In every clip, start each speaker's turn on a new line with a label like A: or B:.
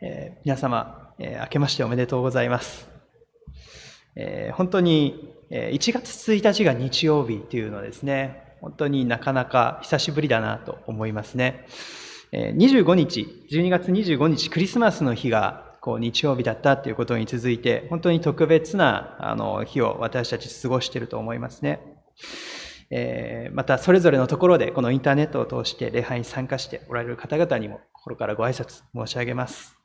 A: えー、皆様、えー、明けましておめでとうございます。えー、本当に、え1月1日が日曜日というのはですね、本当になかなか久しぶりだなと思いますね。え25日、12月25日、クリスマスの日がこう日曜日だったということに続いて、本当に特別なあの日を私たち過ごしていると思いますね。えー、またそれぞれのところでこのインターネットを通して礼拝に参加しておられる方々にも心からご挨拶申し上げます。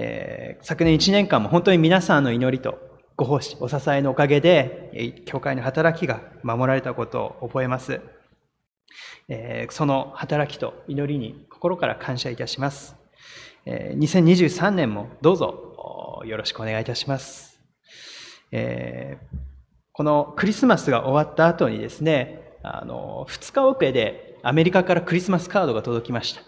A: えー、昨年1年間も本当に皆さんの祈りとご奉仕、お支えのおかげで、教会の働きが守られたことを覚えます。えー、その働きと祈りに心から感謝いたします。えー、2023年もどうぞよろしくお願いいたします。えー、このクリスマスが終わった後にですね、あの、2日遅れでアメリカからクリスマスカードが届きました。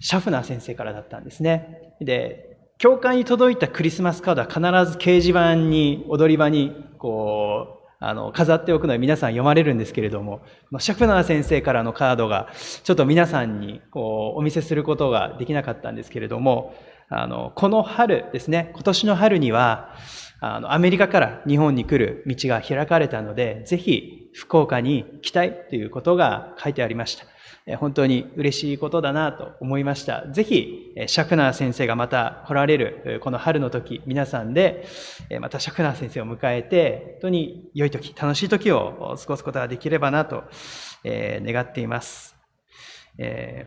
A: シャフナー先生からだったんですね。で、教会に届いたクリスマスカードは必ず掲示板に、踊り場に、こう、あの、飾っておくのは皆さん読まれるんですけれども、シャフナー先生からのカードが、ちょっと皆さんに、こう、お見せすることができなかったんですけれども、あの、この春ですね、今年の春には、あの、アメリカから日本に来る道が開かれたので、ぜひ福岡に来たいということが書いてありました。本当に嬉しいことだなと思いました。ぜひ、シャクナー先生がまた来られる、この春の時、皆さんで、またシャクナー先生を迎えて、本当に良い時、楽しい時を過ごすことができればなと、願っています。え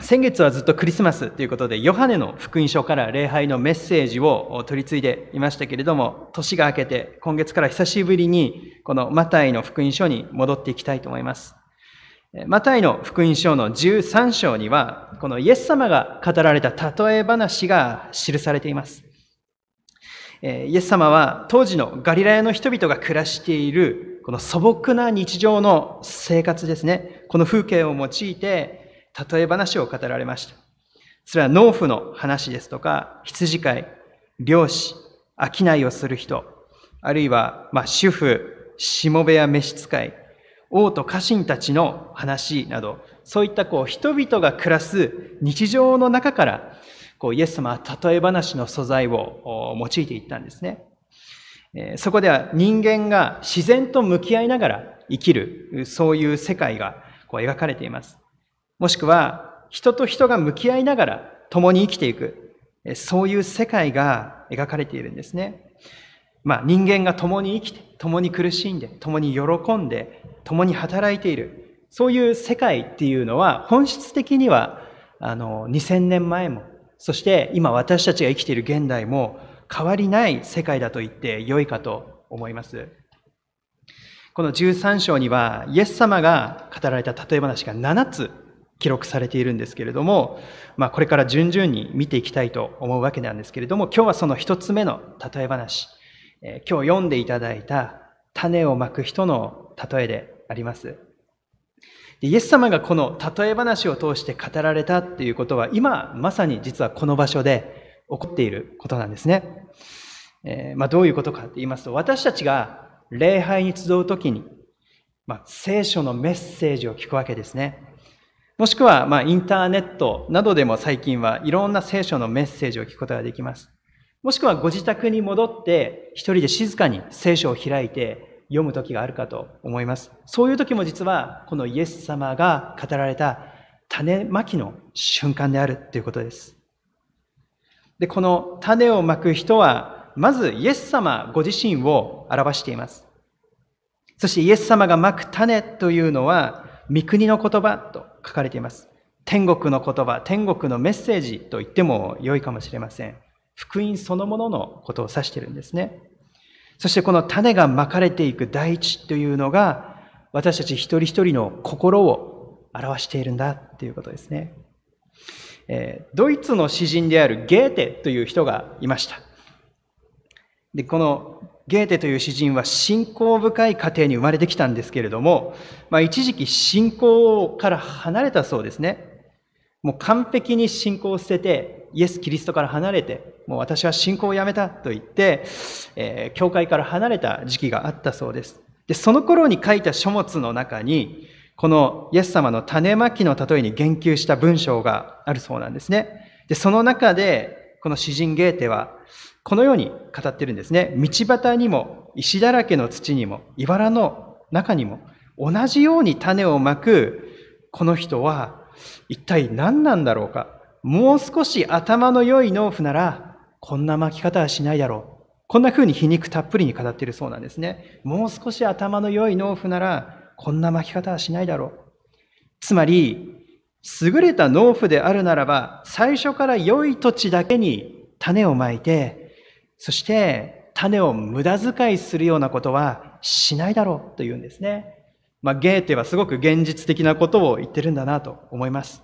A: 先月はずっとクリスマスということで、ヨハネの福音書から礼拝のメッセージを取り継いでいましたけれども、年が明けて、今月から久しぶりに、このマタイの福音書に戻っていきたいと思います。マタイの福音書の13章には、このイエス様が語られた例え話が記されています。イエス様は当時のガリラヤの人々が暮らしている、この素朴な日常の生活ですね。この風景を用いて、例え話を語られました。それは農夫の話ですとか、羊飼い、漁師、商いをする人、あるいは、まあ、主婦、しもべや召使い、王と家臣たちの話など、そういったこう人々が暮らす日常の中から、こうイエス様は例え話の素材を用いていったんですね。そこでは人間が自然と向き合いながら生きる、そういう世界がこう描かれています。もしくは、人と人が向き合いながら共に生きていく、そういう世界が描かれているんですね。まあ人間が共に生きて、共に苦しんで、共に喜んで、共に働いている。そういう世界っていうのは本質的にはあの2000年前も、そして今私たちが生きている現代も変わりない世界だと言って良いかと思います。この13章にはイエス様が語られた例え話が7つ記録されているんですけれども、まあ、これから順々に見ていきたいと思うわけなんですけれども、今日はその一つ目の例え話、え今日読んでいただいた種をまく人の例えであります。でイエス様がこの例え話を通して語られたっていうことは、今まさに実はこの場所で起こっていることなんですね。えー、まあ、どういうことかって言いますと、私たちが礼拝に集うときに、まあ、聖書のメッセージを聞くわけですね。もしくは、ま、インターネットなどでも最近はいろんな聖書のメッセージを聞くことができます。もしくはご自宅に戻って一人で静かに聖書を開いて読む時があるかと思います。そういう時も実はこのイエス様が語られた種まきの瞬間であるということです。で、この種をまく人は、まずイエス様ご自身を表しています。そしてイエス様がまく種というのは、御国の言葉と書かれています。天国の言葉、天国のメッセージと言っても良いかもしれません。福音そのもののことを指しているんですね。そしてこの種がまかれていく大地というのが、私たち一人一人の心を表しているんだっていうことですね。えドイツの詩人であるゲーテという人がいました。で、このゲーテという詩人は信仰深い家庭に生まれてきたんですけれども、まあ、一時期信仰から離れたそうですね。もう完璧に信仰を捨てて、イエス・キリストから離れて、もう私は信仰をやめたと言って、えー、教会から離れた時期があったそうです。で、その頃に書いた書物の中に、このイエス様の種まきの例えに言及した文章があるそうなんですね。で、その中で、この詩人ゲーテは、このように語ってるんですね。道端にも、石だらけの土にも、茨の中にも、同じように種をまく、この人は、一体何なんだろうか。もう少し頭の良い農夫なら、こんな巻き方はしないだろう。こんな風に皮肉たっぷりに語っているそうなんですね。もう少し頭の良い農夫なら、こんな巻き方はしないだろう。つまり、優れた農夫であるならば、最初から良い土地だけに種をまいて、そして種を無駄遣いするようなことはしないだろうというんですね。まあ、ゲーテはすごく現実的なことを言ってるんだなと思います。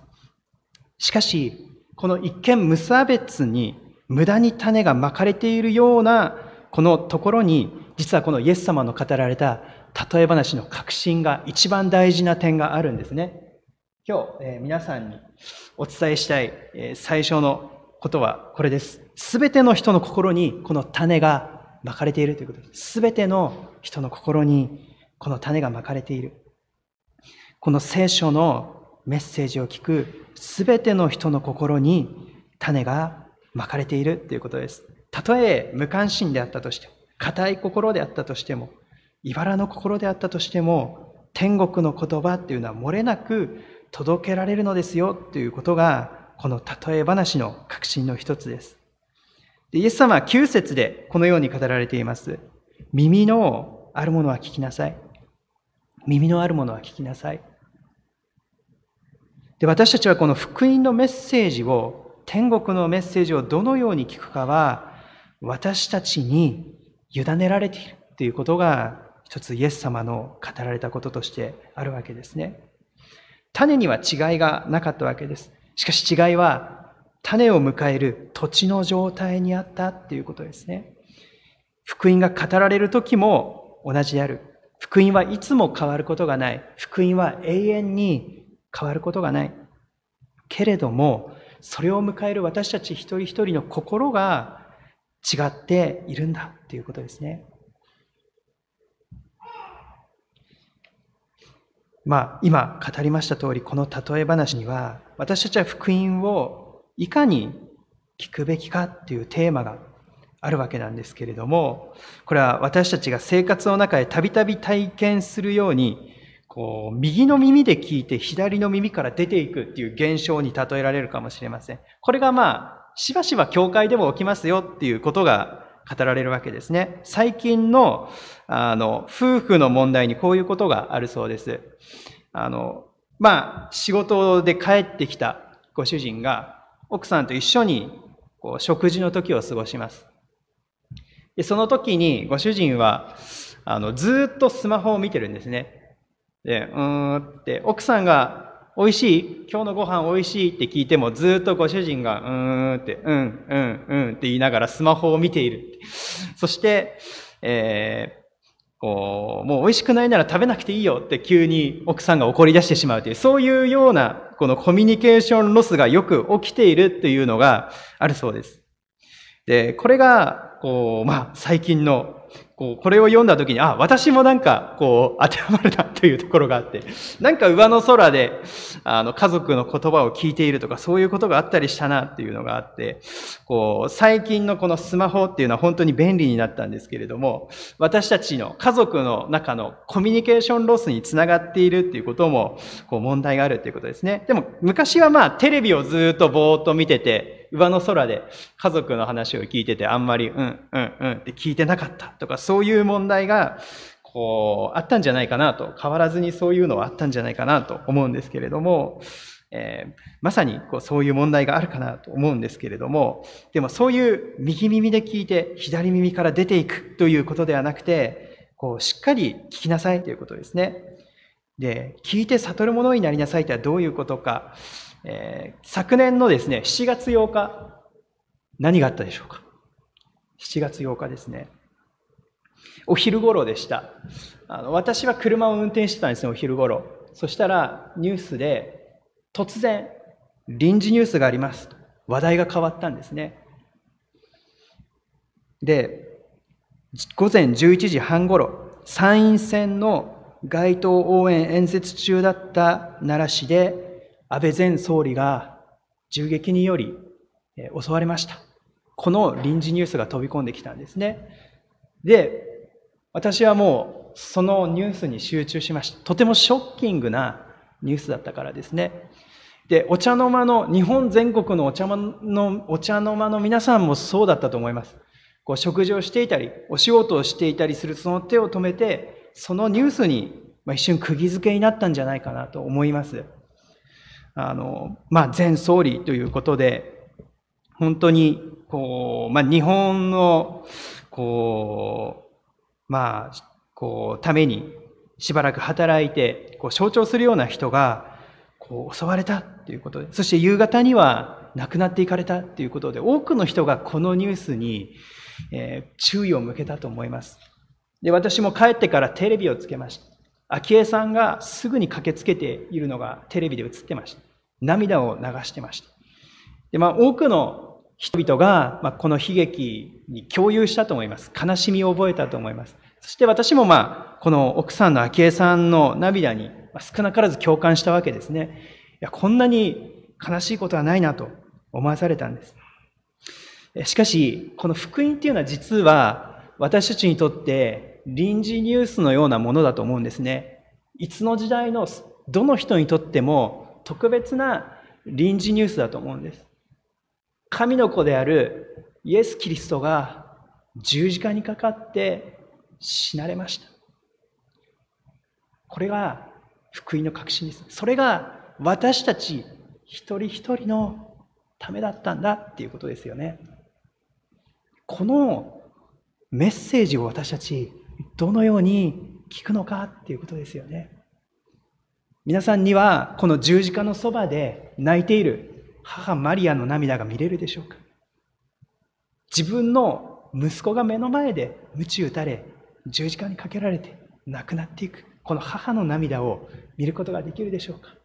A: しかし、この一見無差別に無駄に種がまかれているようなこのところに、実はこのイエス様の語られた例え話の核心が一番大事な点があるんですね。今日、え、皆さんにお伝えしたい、え、最初のことはこれです。すべての人の心にこの種がまかれているということです。すべての人の心にこの種がまかれている。この聖書のメッセージを聞くすべての人の心に種がまかれているということです。たとえ無関心であったとしても、固い心であったとしても、茨の心であったとしても、天国の言葉っていうのは漏れなく届けられるのですよということが、この例え話の核心の一つです。でイエス様は9節でこのように語られています。耳のあるものは聞きなさい。耳のあるものは聞きなさい。で、私たちはこの福音のメッセージを、天国のメッセージをどのように聞くかは、私たちに委ねられているということが、一つイエス様の語られたこととしてあるわけですね。種には違いがなかったわけです。しかし違いは、種を迎える土地の状態にあったっていうことですね。福音が語られる時も同じである。福音はいつも変わることがない。福音は永遠に変わることがない。けれども、それを迎える私たち一人一人の心が違っているんだっていうことですね。まあ、今語りました通り、この例え話には、私たちは福音をいかに聞くべきかっていうテーマがあるわけなんですけれども、これは私たちが生活の中でたびたび体験するように、こう、右の耳で聞いて左の耳から出ていくっていう現象に例えられるかもしれません。これがまあ、しばしば教会でも起きますよっていうことが語られるわけですね。最近の、あの、夫婦の問題にこういうことがあるそうです。あの、まあ、仕事で帰ってきたご主人が、奥さんと一緒に、こう、食事の時を過ごします。で、その時に、ご主人は、あの、ずっとスマホを見てるんですね。で、うーんって、奥さんが美味しい今日のご飯美味しいって聞いてもずっとご主人が、うーんって、うん、うん、うんって言いながらスマホを見ている。そして、えー、こう、もう美味しくないなら食べなくていいよって急に奥さんが怒り出してしまうという、そういうような、このコミュニケーションロスがよく起きているというのがあるそうです。で、これが、こう、まあ、最近のこう、これを読んだ時に、あ、私もなんか、こう、当てはまるなというところがあって、なんか上の空で、あの、家族の言葉を聞いているとか、そういうことがあったりしたなっていうのがあって、こう、最近のこのスマホっていうのは本当に便利になったんですけれども、私たちの家族の中のコミュニケーションロスにつながっているっていうことも、こう、問題があるっていうことですね。でも、昔はまあ、テレビをずっとぼーっと見てて、上の空で家族の話を聞いててあんまり、うん、うん、うんって聞いてなかったとか、そういう問題が、こう、あったんじゃないかなと、変わらずにそういうのはあったんじゃないかなと思うんですけれども、えー、まさにこうそういう問題があるかなと思うんですけれども、でもそういう右耳で聞いて左耳から出ていくということではなくて、こうしっかり聞きなさいということですね。で、聞いて悟るものになりなさいとはどういうことか。えー、昨年のですね、7月8日、何があったでしょうか ?7 月8日ですね。お昼頃でした。あの私は車を運転してたんですね、お昼頃。そしたらニュースで突然臨時ニュースがあります。話題が変わったんですね。で、午前11時半頃、参院選の街頭応援演説中だった奈良市で安倍前総理が銃撃により襲われました。この臨時ニュースが飛び込んできたんですね。で、私はもうそのニュースに集中しました。とてもショッキングなニュースだったからですね。で、お茶の間の、日本全国のお茶の、お茶の間の皆さんもそうだったと思います。こう食事をしていたり、お仕事をしていたりするその手を止めて、そのニュースに一瞬釘付けになったんじゃないかなと思います。あの、まあ、前総理ということで、本当に、こう、まあ、日本の、こう、まあ、こう、ためにしばらく働いて、こう、象徴するような人が、こう、襲われたということで、そして夕方には亡くなっていかれたということで、多くの人がこのニュースに、えー、注意を向けたと思います。で、私も帰ってからテレビをつけました。昭恵さんがすぐに駆けつけているのがテレビで映ってました。涙を流してました。で、まあ、多くの人々が、まあ、この悲劇に共有したと思います。悲しみを覚えたと思います。そして私もまあ、この奥さんの昭恵さんの涙にまあ少なからず共感したわけですね。いや、こんなに悲しいことはないなと思わされたんです。しかし、この福音っていうのは実は私たちにとって臨時ニュースのようなものだと思うんですね。いつの時代のどの人にとっても特別な臨時ニュースだと思うんです。神の子であるイエス・キリストが十字架にかかって死なれました。これが福音の確信です。それが私たち一人一人のためだったんだっていうことですよね。このメッセージを私たちどのように聞くのかっていうことですよね。皆さんにはこの十字架のそばで泣いている母マリアの涙が見れるでしょうか？自分の息子が目の前で鞭打たれ十字架にかけられて亡くなっていくこの母の涙を見ることができるでしょうか？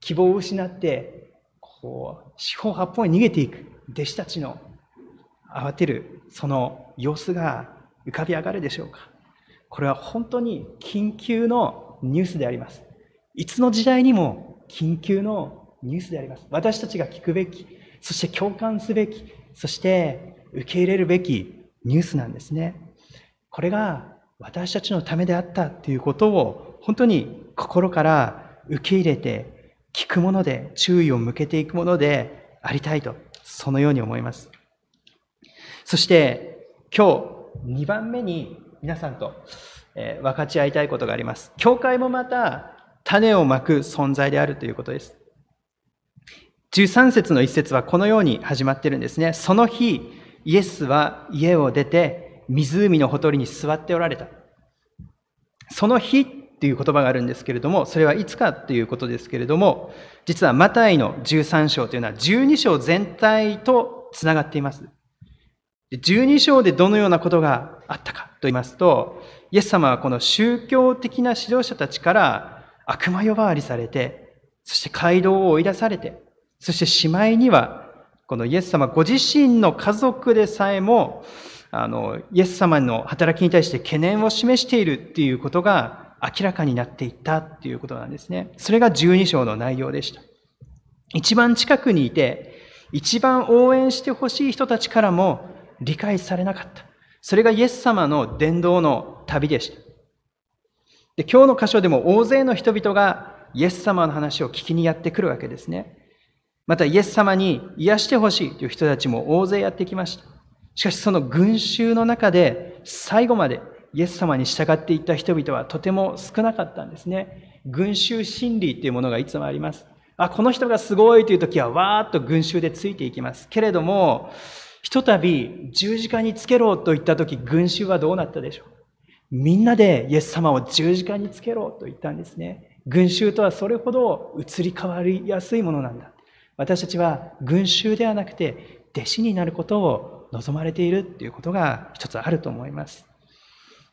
A: 希望を失ってこう四方八方に逃げていく弟子たちの慌てるその様子が浮かび上がるでしょうか？これは本当に緊急のニュースであります。いつの時代にも緊急のニュースであります。私たちが聞くべき、そして共感すべき、そして受け入れるべきニュースなんですね。これが私たちのためであったということを本当に心から受け入れて聞くもので注意を向けていくものでありたいと、そのように思います。そして今日2番目に皆さんと、分かち合いたいことがあります。教会もまた種をまく存在であるということです。13節の一節はこのように始まってるんですね。その日、イエスは家を出て湖のほとりに座っておられた。その日っていう言葉があるんですけれども、それはいつかっていうことですけれども、実はマタイの13章というのは12章全体とつながっています。12章でどのようなことがあったかと言いますと、イエス様はこの宗教的な指導者たちから悪魔呼ばわりされて、そして街道を追い出されて、そしてしまいには、このイエス様ご自身の家族でさえも、あの、イエス様の働きに対して懸念を示しているっていうことが明らかになっていったっていうことなんですね。それが12章の内容でした。一番近くにいて、一番応援してほしい人たちからも理解されなかった。それがイエス様の伝道の旅でした。で今日の箇所でも大勢の人々がイエス様の話を聞きにやってくるわけですね。またイエス様に癒してほしいという人たちも大勢やってきました。しかしその群衆の中で最後までイエス様に従っていった人々はとても少なかったんですね。群衆心理っていうものがいつもあります。あ、この人がすごいという時はわーっと群衆でついていきます。けれども、ひとたび十字架につけろと言った時、群衆はどうなったでしょう？みんなでイエス様を十字架につけろと言ったんですね。群衆とはそれほど移り変わりやすいものなんだ。私たちは群衆ではなくて弟子になることを望まれているということが一つあると思います。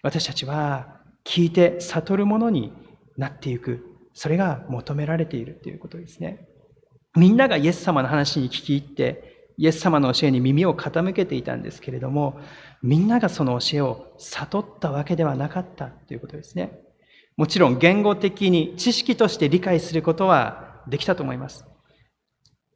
A: 私たちは聞いて悟るものになっていく。それが求められているということですね。みんながイエス様の話に聞き入って、イエス様の教えに耳を傾けていたんですけれども、みんながその教えを悟ったわけではなかったということですね。もちろん言語的に知識として理解することはできたと思います。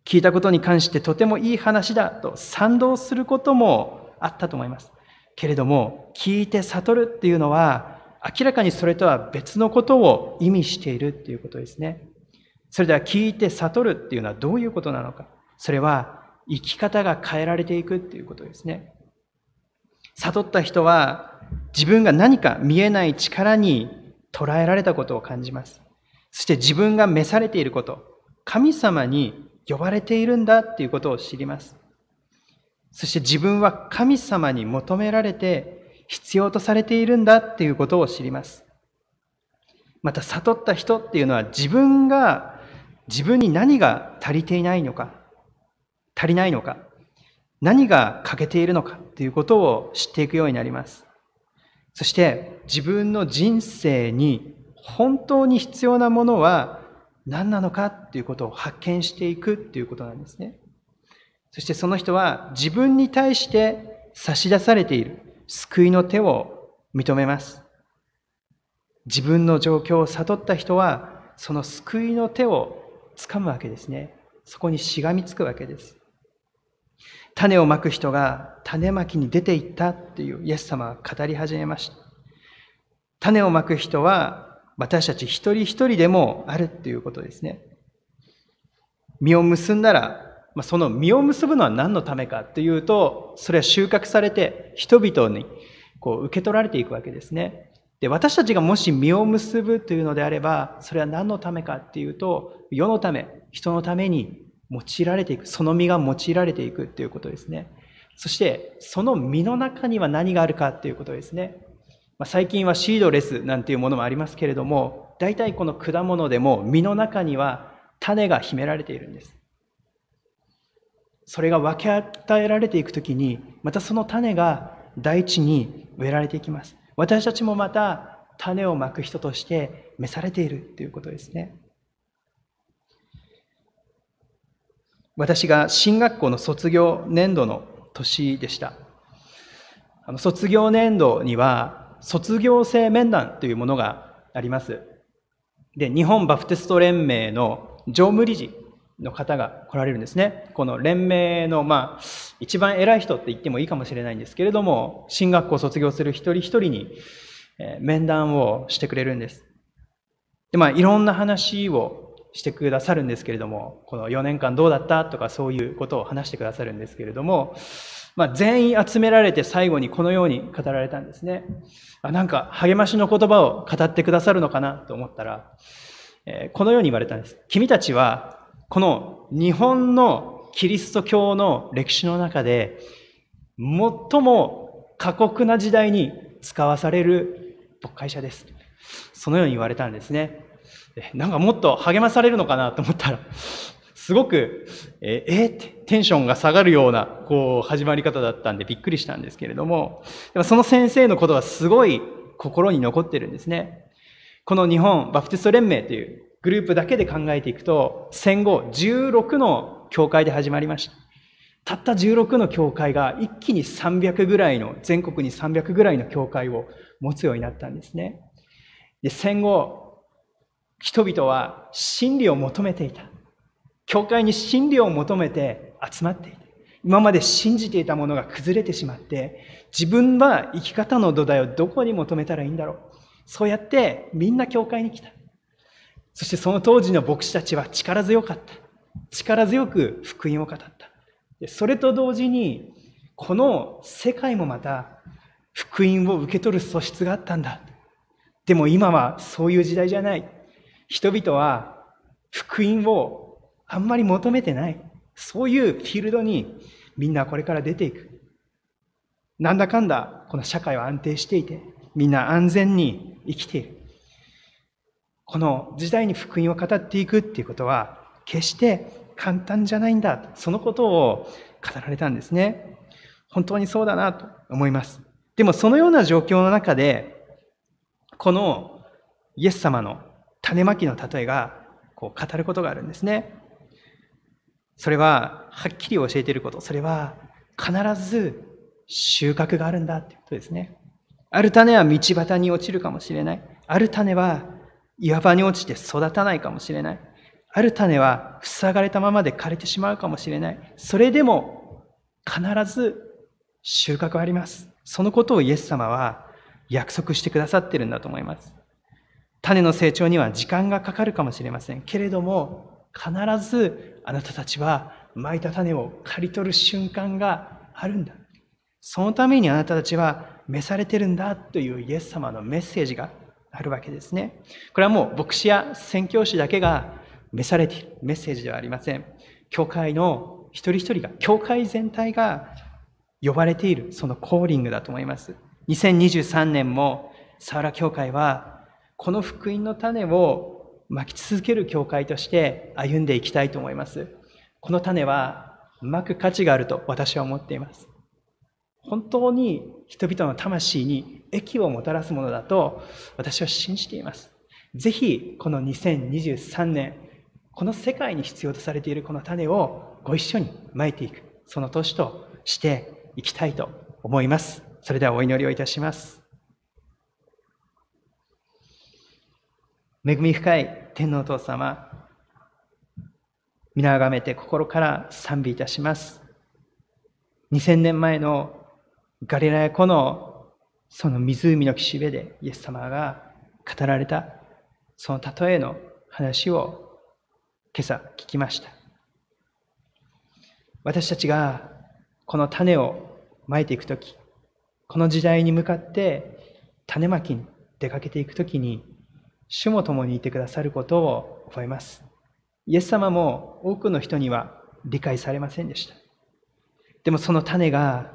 A: 聞いたことに関してとてもいい話だと賛同することもあったと思います。けれども、聞いて悟るっていうのは、明らかにそれとは別のことを意味しているっていうことですね。それでは聞いて悟るっていうのはどういうことなのか。それは生き方が変えられていくっていうことですね。悟った人は自分が何か見えない力に捉えられたことを感じます。そして自分が召されていること、神様に呼ばれているんだっていうことを知ります。そして自分は神様に求められて必要とされているんだっていうことを知ります。また悟った人っていうのは自分が自分に何が足りていないのか、足りないのか、何が欠けているのかっていうことを知っていくようになります。そして自分の人生に本当に必要なものは何なのかっていうことを発見していくっていうことなんですね。そしてその人は自分に対して差し出されている救いの手を認めます。自分の状況を悟った人はその救いの手を掴むわけですね。そこにしがみつくわけです。種をまく人が種まきに出て行ったっていうイエス様は語り始めました。種をまく人は私たち一人一人でもあるっていうことですね。実を結んだら、まあ、その実を結ぶのは何のためかっていうと、それは収穫されて人々にこう受け取られていくわけですね。で、私たちがもし実を結ぶというのであれば、それは何のためかっていうと、世のため、人のために用いられていく、その実が用いられていくっていうことですね。そして、その実の中には何があるかっていうことですね。まあ、最近はシードレスなんていうものもありますけれども、大体この果物でも実の中には種が秘められているんです。それが分け与えられていくときに、またその種が大地に植えられていきます。私たちもまた種をまく人として召されているということですね。私が進学校の卒業年度の年でした。あの卒業年度には卒業生面談というものがあります。で、日本バプテスト連盟の常務理事の方が来られるんですね。この連盟の、まあ、一番偉い人って言ってもいいかもしれないんですけれども、進学校を卒業する一人一人に、え面談をしてくれるんです。で、まあ、いろんな話をしてくださるんですけれども、この4年間どうだったとかそういうことを話してくださるんですけれども、まあ、全員集められて最後にこのように語られたんですね。あなんか励ましの言葉を語ってくださるのかなと思ったら、えー、このように言われたんです。君たちは、この日本のキリスト教の歴史の中で、最も過酷な時代に使わされる牧会者です。そのように言われたんですね。なんかもっと励まされるのかなと思ったら、すごく、えー、えー、ってテンションが下がるような、こう、始まり方だったんでびっくりしたんですけれども、でもその先生のことはすごい心に残ってるんですね。この日本バプテスト連盟というグループだけで考えていくと、戦後16の教会で始まりました。たった16の教会が一気に300ぐらいの、全国に300ぐらいの教会を持つようになったんですね。で、戦後、人々は真理を求めていた。教会に真理を求めて集まっていた。今まで信じていたものが崩れてしまって、自分は生き方の土台をどこに求めたらいいんだろう。そうやってみんな教会に来た。そしてその当時の牧師たちは力強かった。力強く福音を語った。それと同時に、この世界もまた福音を受け取る素質があったんだ。でも今はそういう時代じゃない。人々は福音をあんまり求めてない。そういうフィールドにみんなこれから出ていく。なんだかんだこの社会は安定していて、みんな安全に生きている。この時代に福音を語っていくっていうことは、決して簡単じゃないんだ。そのことを語られたんですね。本当にそうだなと思います。でもそのような状況の中で、このイエス様の種まきの例えがこう語ることがあるんですね。それは、はっきり教えていること。それは、必ず収穫があるんだってことですね。ある種は道端に落ちるかもしれない。ある種は岩場に落ちて育たないかもしれない。ある種は塞がれたままで枯れてしまうかもしれない。それでも必ず収穫はあります。そのことをイエス様は約束してくださってるんだと思います。種の成長には時間がかかるかもしれません。けれども、必ずあなたたちは蒔いた種を刈り取る瞬間があるんだ。そのためにあなたたちは召されてるんだというイエス様のメッセージがあるわけですね。これはもう牧師や宣教師だけが召されているメッセージではありません。教会の一人一人が、教会全体が呼ばれている、そのコーリングだと思います。2023年も、サウラ教会は、この福音の種を巻き続ける教会として歩んでいきたいと思います。この種は、巻く価値があると私は思っています。本当に人々の魂に益をもたらすものだと私は信じています。ぜひ、この2023年、この世界に必要とされているこの種をご一緒にまいていく、その年としていきたいと思います。それではお祈りをいたします。恵み深い天皇お父様、皆あがめて心から賛美いたします。2000年前のガリラヤ湖のその湖の岸辺でイエス様が語られたその例えの話を今朝聞きました。私たちがこの種をまいていくとき、この時代に向かって種まきに出かけていくときに、主も共にいてくださることを覚えます。イエス様も多くの人には理解されませんでした。でもその種が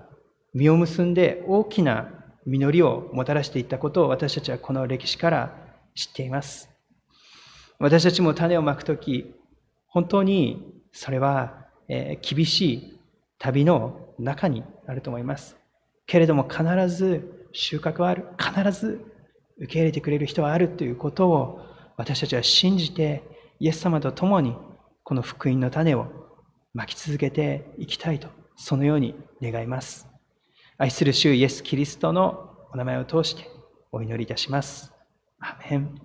A: 実を結んで大きな実りをもたらしていったことを私たちはこの歴史から知っています。私たちも種をまくとき、本当にそれは、え厳しい旅の中にあると思います。けれども必ず収穫はある。必ず受け入れてくれる人はあるということを私たちは信じてイエス様と共にこの福音の種をまき続けていきたいとそのように願います。愛する主イエス・キリストのお名前を通してお祈りいたします。アメン